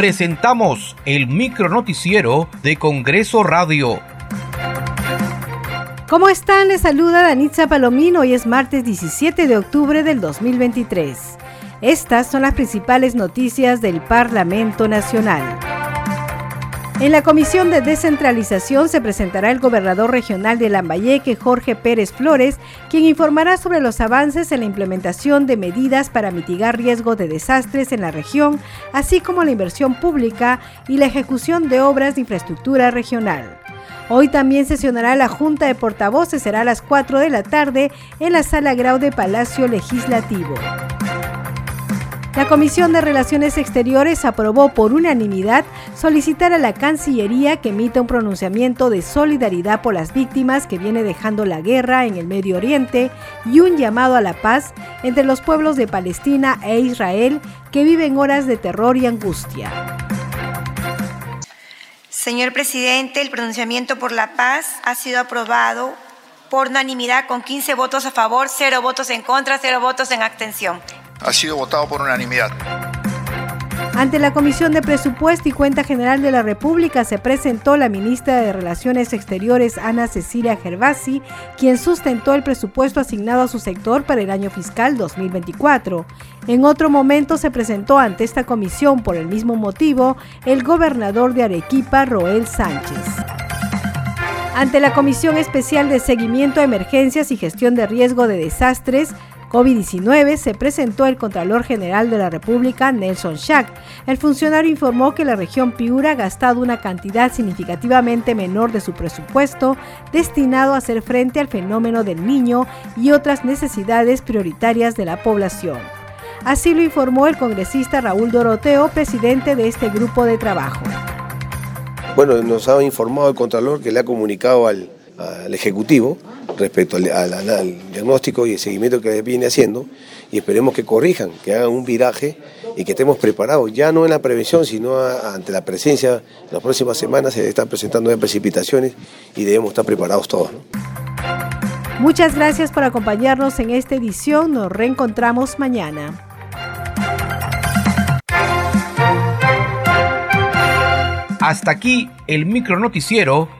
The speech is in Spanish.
presentamos el micronoticiero de Congreso Radio. ¿Cómo están? Les saluda Danitza Palomino. Hoy es martes 17 de octubre del 2023. Estas son las principales noticias del Parlamento Nacional. En la Comisión de Descentralización se presentará el gobernador regional de Lambayeque, Jorge Pérez Flores, quien informará sobre los avances en la implementación de medidas para mitigar riesgo de desastres en la región, así como la inversión pública y la ejecución de obras de infraestructura regional. Hoy también sesionará la Junta de Portavoces, será a las 4 de la tarde en la Sala Grau de Palacio Legislativo. La Comisión de Relaciones Exteriores aprobó por unanimidad solicitar a la Cancillería que emita un pronunciamiento de solidaridad por las víctimas que viene dejando la guerra en el Medio Oriente y un llamado a la paz entre los pueblos de Palestina e Israel que viven horas de terror y angustia. Señor presidente, el pronunciamiento por la paz ha sido aprobado por unanimidad con 15 votos a favor, 0 votos en contra, 0 votos en abstención ha sido votado por unanimidad. Ante la Comisión de Presupuesto y Cuenta General de la República se presentó la ministra de Relaciones Exteriores Ana Cecilia Gervasi, quien sustentó el presupuesto asignado a su sector para el año fiscal 2024. En otro momento se presentó ante esta comisión por el mismo motivo el gobernador de Arequipa, Roel Sánchez. Ante la Comisión Especial de Seguimiento a Emergencias y Gestión de Riesgo de Desastres, COVID-19 se presentó el Contralor General de la República, Nelson Schack. El funcionario informó que la región Piura ha gastado una cantidad significativamente menor de su presupuesto destinado a hacer frente al fenómeno del niño y otras necesidades prioritarias de la población. Así lo informó el congresista Raúl Doroteo, presidente de este grupo de trabajo. Bueno, nos ha informado el Contralor que le ha comunicado al, al Ejecutivo respecto al, diagnóstico y el seguimiento que viene haciendo y esperemos que corrijan, que hagan un viraje y que estemos preparados, ya no en la prevención, sino ante la presencia, en las próximas semanas se están presentando precipitaciones y debemos estar preparados todos. Muchas gracias por acompañarnos en esta edición, nos reencontramos mañana. Hasta aquí el micronoticiero